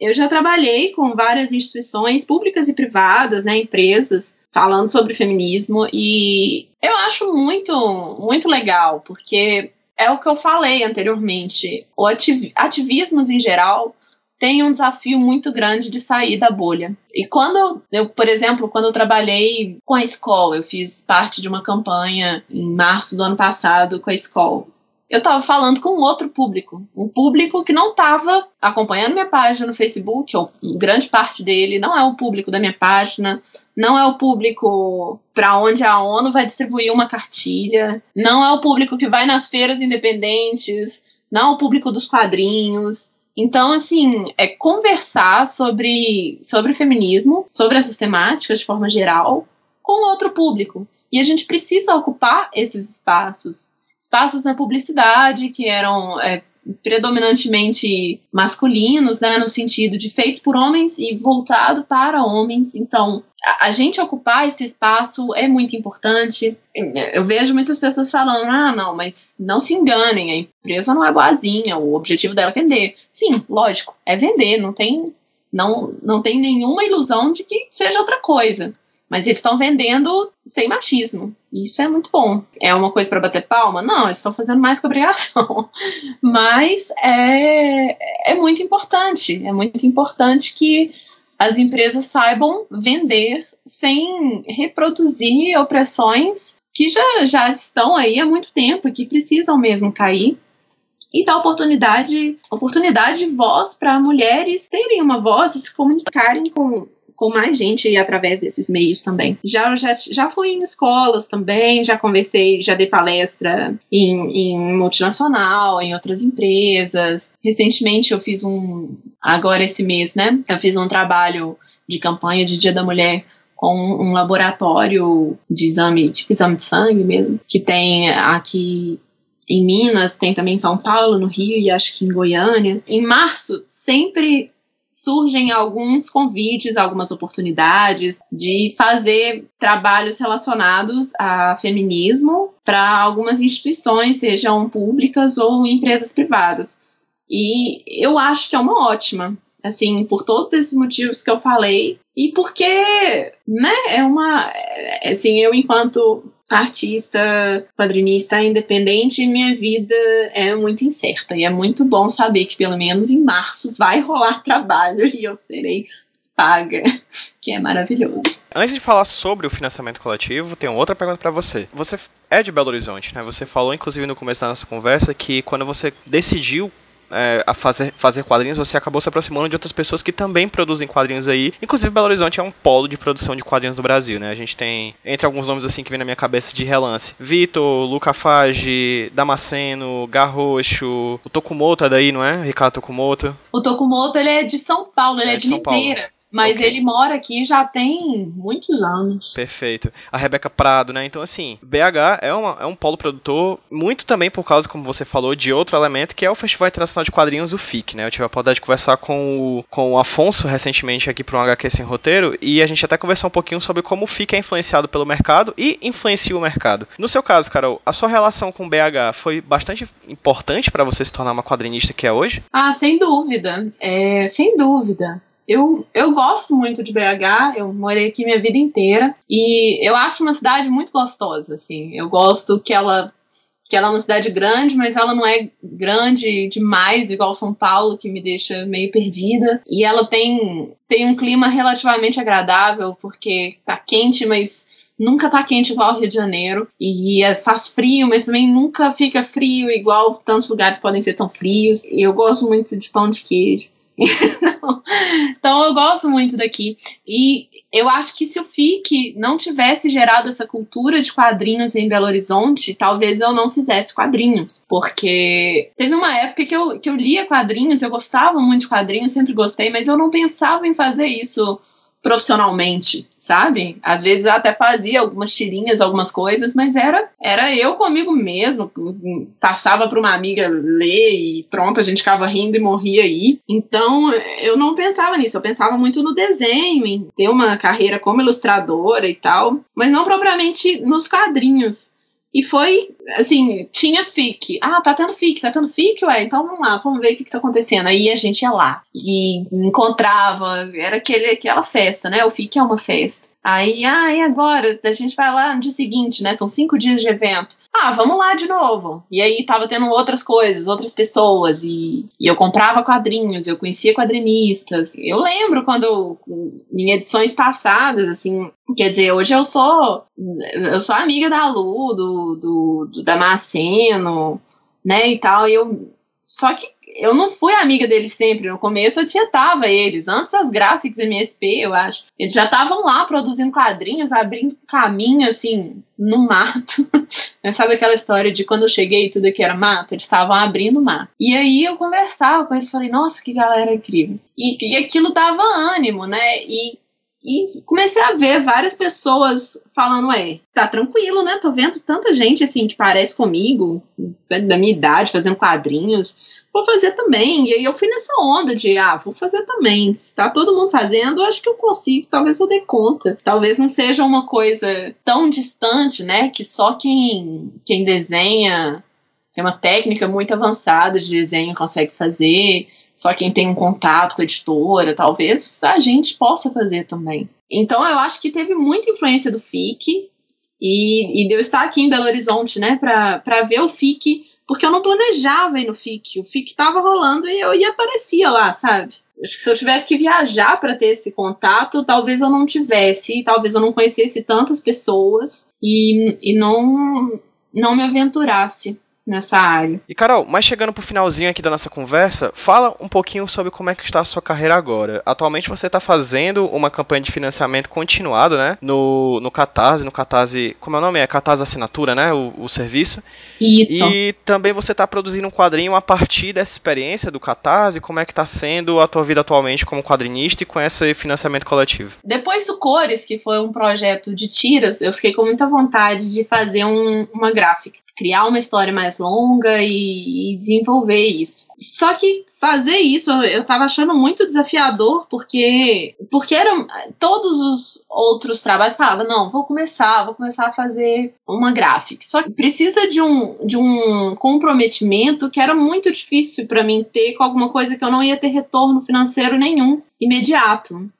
Eu já trabalhei com várias instituições públicas e privadas, né, empresas, falando sobre feminismo e eu acho muito, muito legal, porque é o que eu falei anteriormente. O ativismos em geral tem um desafio muito grande de sair da bolha. E quando eu, eu, por exemplo, quando eu trabalhei com a escola, eu fiz parte de uma campanha em março do ano passado com a escola eu estava falando com outro público, um público que não estava acompanhando minha página no Facebook, ou grande parte dele não é o público da minha página, não é o público para onde a ONU vai distribuir uma cartilha, não é o público que vai nas feiras independentes, não é o público dos quadrinhos. Então, assim, é conversar sobre, sobre feminismo, sobre essas temáticas de forma geral, com outro público. E a gente precisa ocupar esses espaços espaços na publicidade que eram é, predominantemente masculinos, né, no sentido de feitos por homens e voltado para homens. Então, a, a, gente ocupar esse espaço é muito importante. Eu vejo muitas pessoas falando: ah, não, mas não se enganem, a empresa não é boazinha, o objetivo dela é vender. Sim, lógico, é vender, não tem. Não, não tem nenhuma ilusão de que seja outra coisa. Mas eles estão vendendo sem machismo. Isso é muito bom. É uma coisa para bater palma? Não, eles estão fazendo mais que obrigação. Mas é, é muito importante. É muito importante que as empresas saibam vender sem reproduzir opressões que já, já estão aí há muito tempo, que precisam mesmo cair e dar oportunidade, oportunidade de voz para mulheres terem uma voz e se comunicarem com com mais gente através desses meios também. Já, já, já fui em escolas também, já conversei, já dei palestra em, em multinacional, em outras empresas. Recentemente eu fiz um, agora esse mês, né? Eu fiz um trabalho de campanha de Dia da Mulher com um laboratório de exame, tipo exame de sangue mesmo, que tem aqui em Minas, tem também em São Paulo, no Rio e acho que em Goiânia. Em março, sempre surgem alguns convites, algumas oportunidades de fazer trabalhos relacionados a feminismo para algumas instituições, sejam públicas ou empresas privadas. E eu acho que é uma ótima, assim, por todos esses motivos que eu falei e porque, né, é uma, assim, eu enquanto artista, quadrinista independente, minha vida é muito incerta. E é muito bom saber que pelo menos em março vai rolar trabalho e eu serei paga, que é maravilhoso. Antes de falar sobre o financiamento coletivo, tenho outra pergunta para você. Você é de Belo Horizonte, né? Você falou, inclusive, no começo da nossa conversa, que quando você decidiu é, a fazer, fazer quadrinhos, você acabou se aproximando de outras pessoas que também produzem quadrinhos aí. Inclusive, Belo Horizonte é um polo de produção de quadrinhos do Brasil, né? A gente tem, entre alguns nomes assim que vem na minha cabeça de relance, Vitor, Luca Fage, Damasceno, Garrocho, o Tokumoto é daí, não é? Ricardo Tokumoto. O Tokumoto, ele é de São Paulo, ele é, é de, de Mineira. Mas okay. ele mora aqui já tem muitos anos. Perfeito. A Rebeca Prado, né? Então, assim, BH é, uma, é um polo produtor, muito também por causa, como você falou, de outro elemento, que é o Festival Internacional de Quadrinhos, o FIC, né? Eu tive a oportunidade de conversar com o, com o Afonso recentemente aqui para um HQ Sem Roteiro, e a gente até conversou um pouquinho sobre como o FIC é influenciado pelo mercado e influencia o mercado. No seu caso, Carol, a sua relação com o BH foi bastante importante para você se tornar uma quadrinista que é hoje? Ah, sem dúvida. É, sem dúvida. Eu, eu gosto muito de BH, eu morei aqui minha vida inteira e eu acho uma cidade muito gostosa, assim. Eu gosto que ela que ela é uma cidade grande, mas ela não é grande demais, igual São Paulo, que me deixa meio perdida. E ela tem, tem um clima relativamente agradável, porque tá quente, mas nunca tá quente igual o Rio de Janeiro. E é, faz frio, mas também nunca fica frio igual tantos lugares podem ser tão frios. E eu gosto muito de pão de queijo. então eu gosto muito daqui. E eu acho que se o FIC não tivesse gerado essa cultura de quadrinhos em Belo Horizonte, talvez eu não fizesse quadrinhos. Porque teve uma época que eu, que eu lia quadrinhos, eu gostava muito de quadrinhos, sempre gostei, mas eu não pensava em fazer isso profissionalmente, sabe? Às vezes eu até fazia algumas tirinhas, algumas coisas, mas era era eu comigo mesmo, passava para uma amiga ler e pronto, a gente ficava rindo e morria aí. Então, eu não pensava nisso, eu pensava muito no desenho, em ter uma carreira como ilustradora e tal, mas não propriamente nos quadrinhos. E foi assim, tinha FIC. Ah, tá tendo FIC, tá tendo FIC, ué, então vamos lá, vamos ver o que, que tá acontecendo. Aí a gente ia lá e encontrava, era aquele, aquela festa, né? O FIC é uma festa. Aí, ah, e agora? A gente vai lá no dia seguinte, né? São cinco dias de evento. Ah, vamos lá de novo. E aí tava tendo outras coisas, outras pessoas, e, e eu comprava quadrinhos, eu conhecia quadrinistas. Eu lembro quando, em edições passadas, assim, quer dizer, hoje eu sou eu sou amiga da Lu, do, do, do Damasceno, né, e tal, e eu só que eu não fui amiga deles sempre. No começo eu tietava eles. Antes das Graphics MSP, eu acho. Eles já estavam lá produzindo quadrinhos, abrindo caminho, assim, no mato. Sabe aquela história de quando eu cheguei tudo aqui era mato? Eles estavam abrindo mato. E aí eu conversava com eles, falei, nossa, que galera incrível. E, e aquilo dava ânimo, né? E e comecei a ver várias pessoas falando, é, tá tranquilo, né? Tô vendo tanta gente assim que parece comigo, da minha idade, fazendo quadrinhos. Vou fazer também. E aí eu fui nessa onda de, ah, vou fazer também. Se tá todo mundo fazendo, eu acho que eu consigo, talvez eu dê conta. Talvez não seja uma coisa tão distante, né? Que só quem, quem desenha tem uma técnica muito avançada de desenho consegue fazer só quem tem um contato com a editora, talvez a gente possa fazer também. Então eu acho que teve muita influência do FIC e, e de eu estar aqui em Belo Horizonte, né, para ver o FIC, porque eu não planejava ir no FIC. O FIC tava rolando e eu ia aparecia lá, sabe? Acho que se eu tivesse que viajar para ter esse contato, talvez eu não tivesse, talvez eu não conhecesse tantas pessoas e, e não, não me aventurasse nessa área. E Carol, mas chegando pro finalzinho aqui da nossa conversa, fala um pouquinho sobre como é que está a sua carreira agora. Atualmente você está fazendo uma campanha de financiamento continuado, né? No, no Catarse, no Catarse, como é o nome? É Catarse Assinatura, né? O, o serviço. Isso. E também você está produzindo um quadrinho a partir dessa experiência do Catarse, como é que está sendo a tua vida atualmente como quadrinista e com esse financiamento coletivo? Depois do Cores, que foi um projeto de tiras, eu fiquei com muita vontade de fazer um, uma gráfica criar uma história mais longa e, e desenvolver isso. Só que fazer isso eu tava achando muito desafiador porque porque eram todos os outros trabalhos falavam não vou começar vou começar a fazer uma gráfica só que precisa de um de um comprometimento que era muito difícil para mim ter com alguma coisa que eu não ia ter retorno financeiro nenhum imediato.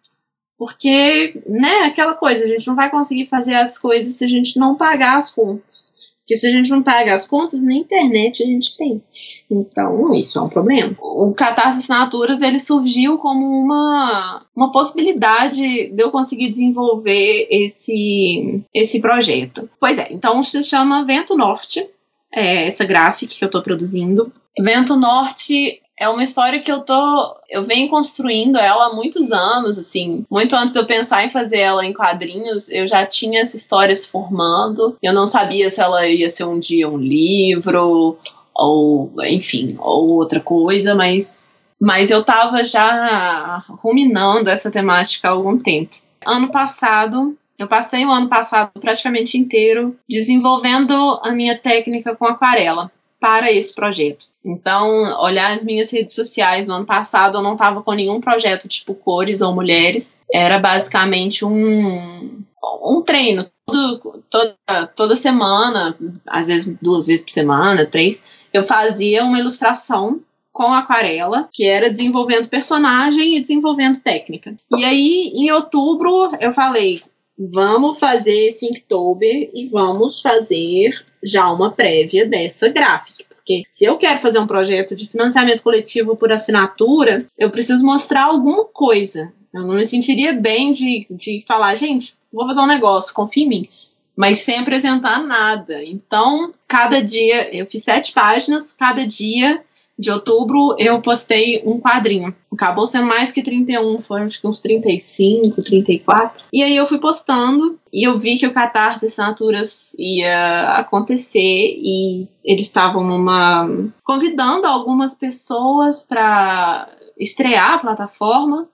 Porque né aquela coisa a gente não vai conseguir fazer as coisas se a gente não pagar as contas porque se a gente não paga as contas, na internet a gente tem. Então, isso é um problema. O Catarse Assinaturas, ele surgiu como uma, uma possibilidade de eu conseguir desenvolver esse, esse projeto. Pois é, então se chama Vento Norte, é essa gráfica que eu estou produzindo. Vento Norte é uma história que eu tô. Eu venho construindo ela há muitos anos, assim. Muito antes de eu pensar em fazer ela em quadrinhos, eu já tinha essa história se formando. Eu não sabia se ela ia ser um dia um livro, ou, enfim, ou outra coisa, mas. Mas eu tava já ruminando essa temática há algum tempo. Ano passado, eu passei o ano passado praticamente inteiro desenvolvendo a minha técnica com aquarela para esse projeto. Então, olhar as minhas redes sociais no ano passado, eu não estava com nenhum projeto tipo cores ou mulheres. Era basicamente um, um treino. Todo, toda, toda semana, às vezes duas vezes por semana, três, eu fazia uma ilustração com aquarela, que era desenvolvendo personagem e desenvolvendo técnica. E aí, em outubro, eu falei: vamos fazer esse Inktober e vamos fazer já uma prévia dessa gráfica. Porque se eu quero fazer um projeto de financiamento coletivo por assinatura, eu preciso mostrar alguma coisa. Eu não me sentiria bem de, de falar, gente, vou fazer um negócio, confia em mim. Mas sem apresentar nada. Então, cada dia, eu fiz sete páginas, cada dia de outubro eu postei um quadrinho. Acabou sendo mais que 31, foram acho que uns 35, 34. E aí eu fui postando e eu vi que o Catarse Assinaturas ia acontecer e eles estavam numa. convidando algumas pessoas para estrear a plataforma,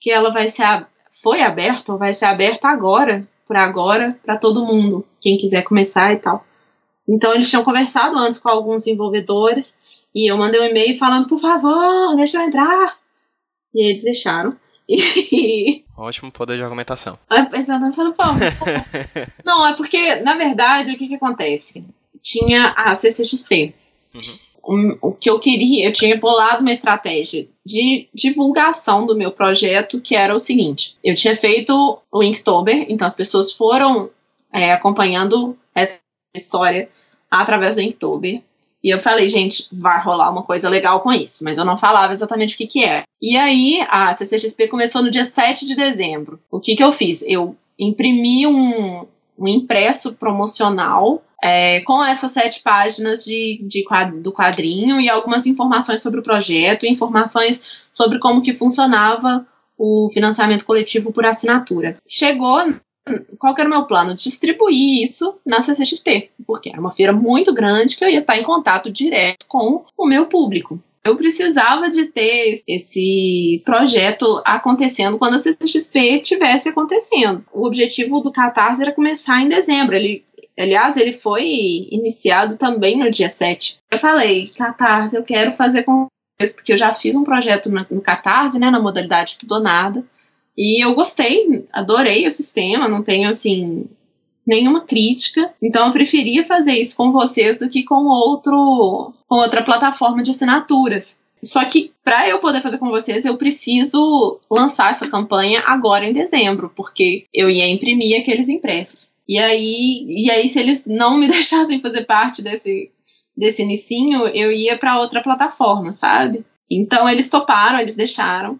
que ela vai ser. foi aberta ou vai ser aberta agora, para agora, para todo mundo, quem quiser começar e tal. Então eles tinham conversado antes com alguns desenvolvedores e eu mandei um e-mail falando, por favor, deixa eu entrar. E eles deixaram. E... Ótimo poder de argumentação. Exatamente, falando, favor. Não, é porque, na verdade, o que, que acontece? tinha a CCXP. Uhum. Um, o que eu queria, eu tinha bolado uma estratégia de divulgação do meu projeto, que era o seguinte: eu tinha feito o Inktober, então as pessoas foram é, acompanhando essa história através do Inktober. E eu falei, gente, vai rolar uma coisa legal com isso, mas eu não falava exatamente o que que é. E aí, a CCXP começou no dia 7 de dezembro. O que que eu fiz? Eu imprimi um, um impresso promocional é, com essas sete páginas de, de do quadrinho e algumas informações sobre o projeto, informações sobre como que funcionava o financiamento coletivo por assinatura. Chegou qual era o meu plano? Distribuir isso na CCXP, porque era uma feira muito grande que eu ia estar em contato direto com o meu público. Eu precisava de ter esse projeto acontecendo quando a CCXP estivesse acontecendo. O objetivo do Catarse era começar em dezembro. Ele, aliás, ele foi iniciado também no dia 7. Eu falei, Catarse, eu quero fazer com porque eu já fiz um projeto no, no Catarse, né, na modalidade tudo ou nada. E eu gostei, adorei o sistema, não tenho assim nenhuma crítica. Então eu preferia fazer isso com vocês do que com outro com outra plataforma de assinaturas. Só que para eu poder fazer com vocês, eu preciso lançar essa campanha agora em dezembro, porque eu ia imprimir aqueles impressos. E aí, e aí se eles não me deixassem fazer parte desse desse inicinho, eu ia para outra plataforma, sabe? Então eles toparam, eles deixaram.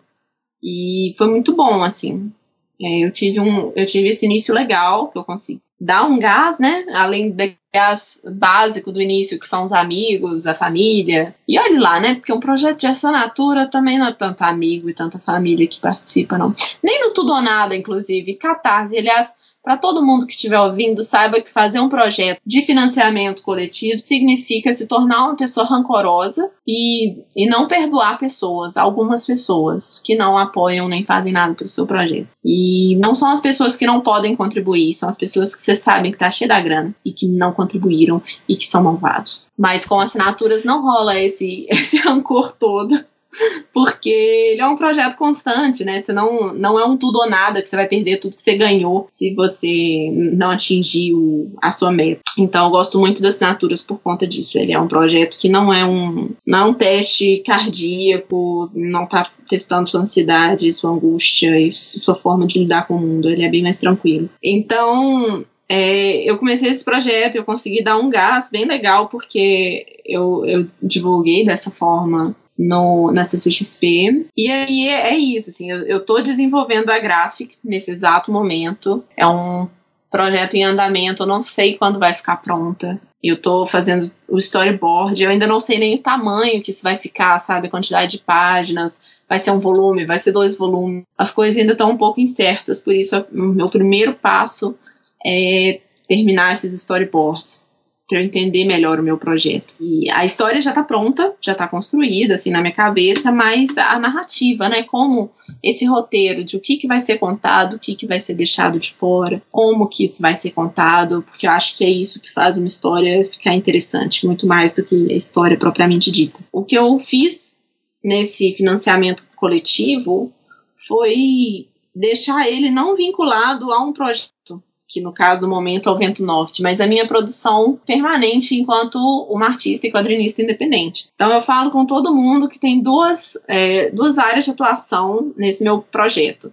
E foi muito bom, assim. É, eu tive um, eu tive esse início legal, que eu consegui dar um gás, né? Além do gás básico do início, que são os amigos, a família. E olhe lá, né? Porque um projeto de assinatura também não é tanto amigo e tanta família que participa, não. Nem no Tudo ou Nada, inclusive. Catarse, aliás, para todo mundo que estiver ouvindo, saiba que fazer um projeto de financiamento coletivo significa se tornar uma pessoa rancorosa e, e não perdoar pessoas, algumas pessoas que não apoiam nem fazem nada para o seu projeto. E não são as pessoas que não podem contribuir, são as pessoas que você sabe que tá cheia da grana e que não contribuíram e que são malvados. Mas com assinaturas não rola esse, esse rancor todo porque ele é um projeto constante, né? Você não, não é um tudo ou nada que você vai perder tudo que você ganhou se você não atingir o, a sua meta. Então eu gosto muito das assinaturas por conta disso. Ele é um projeto que não é um, não é um teste cardíaco, não tá testando sua ansiedade, sua angústia e sua forma de lidar com o mundo. Ele é bem mais tranquilo. Então, é, eu comecei esse projeto, eu consegui dar um gás bem legal, porque eu, eu divulguei dessa forma no, na CCXP. E aí é, é isso, assim, eu, eu tô desenvolvendo a Graphic nesse exato momento. É um projeto em andamento, eu não sei quando vai ficar pronta. Eu tô fazendo o storyboard, eu ainda não sei nem o tamanho que isso vai ficar, sabe? Quantidade de páginas, vai ser um volume, vai ser dois volumes. As coisas ainda estão um pouco incertas, por isso o meu primeiro passo é terminar esses storyboards para eu entender melhor o meu projeto. E a história já está pronta, já está construída assim na minha cabeça, mas a narrativa, né, como esse roteiro de o que, que vai ser contado, o que, que vai ser deixado de fora, como que isso vai ser contado, porque eu acho que é isso que faz uma história ficar interessante, muito mais do que a história propriamente dita. O que eu fiz nesse financiamento coletivo foi deixar ele não vinculado a um projeto que no caso do momento é o Vento Norte, mas a minha produção permanente enquanto uma artista e quadrinista independente. Então eu falo com todo mundo que tem duas, é, duas áreas de atuação nesse meu projeto.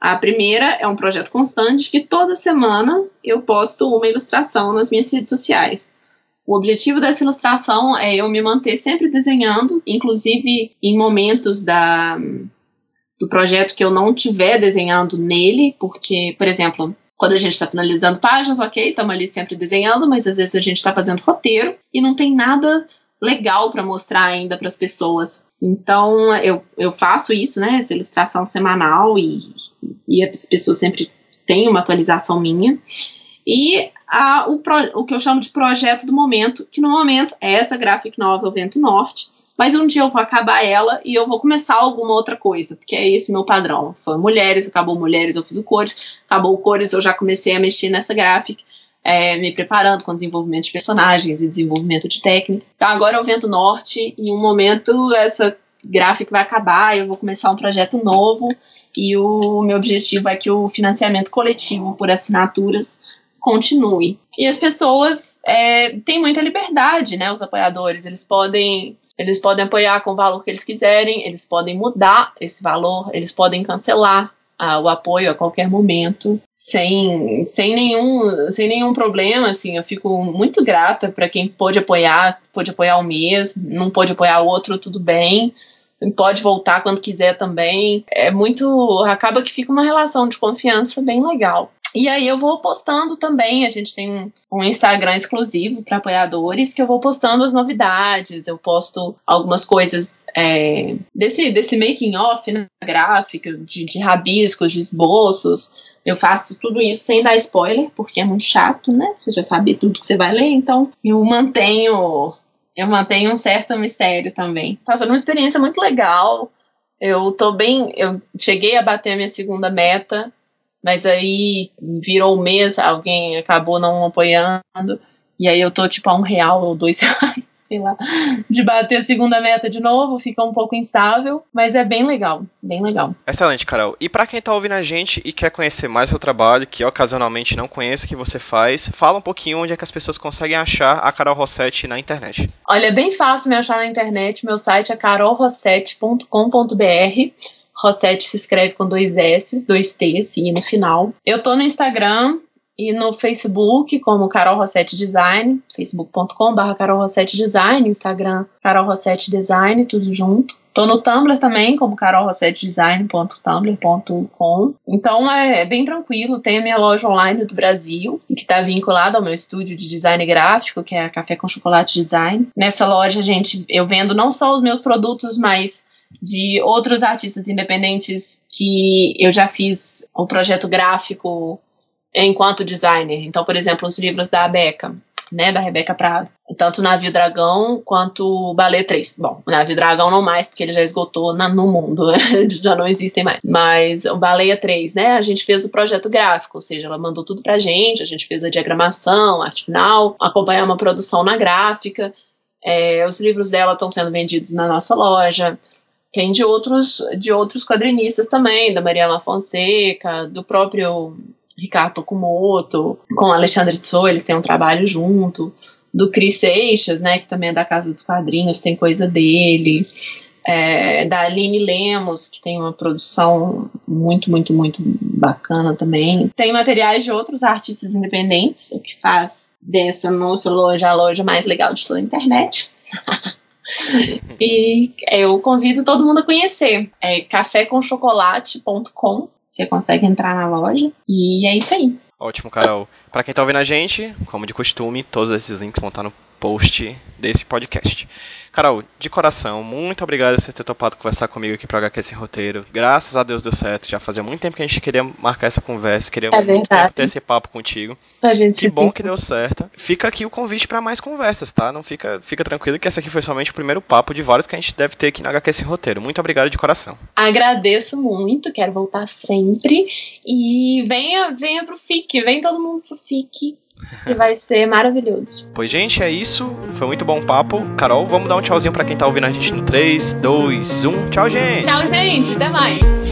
A primeira é um projeto constante que toda semana eu posto uma ilustração nas minhas redes sociais. O objetivo dessa ilustração é eu me manter sempre desenhando, inclusive em momentos da, do projeto que eu não estiver desenhando nele, porque, por exemplo, quando a gente está finalizando páginas, ok, estamos ali sempre desenhando, mas às vezes a gente está fazendo roteiro e não tem nada legal para mostrar ainda para as pessoas. Então eu, eu faço isso, né? Essa ilustração semanal e, e as pessoas sempre têm uma atualização minha. E a, o, pro, o que eu chamo de projeto do momento, que no momento é essa graphic novel Vento Norte, mas um dia eu vou acabar ela e eu vou começar alguma outra coisa, porque é esse meu padrão. Foi mulheres, acabou mulheres, eu fiz o cores, acabou o cores, eu já comecei a mexer nessa gráfica, é, me preparando com desenvolvimento de personagens e desenvolvimento de técnica. Então agora é o Vento Norte, em um momento essa gráfica vai acabar, eu vou começar um projeto novo e o meu objetivo é que o financiamento coletivo por assinaturas continue. E as pessoas é, têm muita liberdade, né? Os apoiadores, eles podem eles podem apoiar com o valor que eles quiserem, eles podem mudar esse valor, eles podem cancelar ah, o apoio a qualquer momento, sem, sem, nenhum, sem nenhum problema. Assim, eu fico muito grata para quem pôde apoiar, pôde apoiar o mês, não pôde apoiar o outro, tudo bem. Pode voltar quando quiser também. É muito. Acaba que fica uma relação de confiança bem legal. E aí eu vou postando também, a gente tem um, Instagram exclusivo para apoiadores que eu vou postando as novidades, eu posto algumas coisas é, desse, desse making off né, gráfica, de, de rabiscos, de esboços. Eu faço tudo isso sem dar spoiler, porque é muito chato, né? Você já sabe tudo que você vai ler, então eu mantenho eu mantenho um certo mistério também. Tá sendo uma experiência muito legal. Eu tô bem. Eu cheguei a bater a minha segunda meta mas aí virou o mês, alguém acabou não apoiando, e aí eu tô tipo a um real ou dois reais, sei lá, de bater a segunda meta de novo, fica um pouco instável, mas é bem legal, bem legal. Excelente, Carol. E para quem tá ouvindo a gente e quer conhecer mais o seu trabalho, que ocasionalmente não conhece o que você faz, fala um pouquinho onde é que as pessoas conseguem achar a Carol Rossetti na internet. Olha, é bem fácil me achar na internet, meu site é carolrossetti.com.br Rossetti se escreve com dois S, dois T, assim, no final. Eu tô no Instagram e no Facebook como Carol Rossetti Design, facebook.com.br Carol Rossetti Design, Instagram Carol Rossetti Design, tudo junto. Tô no Tumblr também, como carolrossettidesign.tumblr.com. Então é bem tranquilo. Tem a minha loja online do Brasil, que está vinculada ao meu estúdio de design gráfico, que é a Café com Chocolate Design. Nessa loja, gente, eu vendo não só os meus produtos, mas de outros artistas independentes que eu já fiz o projeto gráfico enquanto designer. Então, por exemplo, os livros da Beca, né, da Rebeca Prado. Tanto o Navio Dragão quanto Balé 3. Bom, o Navio Dragão não mais, porque ele já esgotou na, no mundo, já não existem mais. Mas o Baleia 3, né, a gente fez o projeto gráfico, ou seja, ela mandou tudo pra gente, a gente fez a diagramação, arte final, acompanhar uma produção na gráfica. É, os livros dela estão sendo vendidos na nossa loja. Tem de outros, de outros quadrinistas também, da Mariana Fonseca, do próprio Ricardo Okumoto, com Alexandre Tso, eles têm um trabalho junto. Do Cris Seixas, né, que também é da Casa dos Quadrinhos, tem coisa dele. É, da Aline Lemos, que tem uma produção muito, muito, muito bacana também. Tem materiais de outros artistas independentes, o que faz dessa nossa loja a loja mais legal de toda a internet. e eu convido todo mundo a conhecer. É cafécomchocolate.com. Você consegue entrar na loja. E é isso aí. Ótimo, Carol. Para quem tá ouvindo a gente, como de costume, todos esses links vão estar no post desse podcast. Carol, de coração, muito obrigado por você ter topado conversar comigo aqui para HQ Sem Roteiro. Graças a Deus deu certo. Já fazia muito tempo que a gente queria marcar essa conversa, queria é muito tempo ter esse papo contigo. A gente que bom que deu certo. Fica aqui o convite para mais conversas, tá? Não fica, fica tranquilo que esse aqui foi somente o primeiro papo de vários que a gente deve ter aqui na HQ Sem Roteiro. Muito obrigado de coração. Agradeço muito, quero voltar sempre. E venha, venha pro FIC, vem todo mundo pro FIC e vai ser maravilhoso. Pois, gente, é isso. Foi muito bom papo. Carol, vamos dar um tchauzinho para quem tá ouvindo a gente no 3, 2, 1. Tchau, gente! Tchau, gente! Até mais!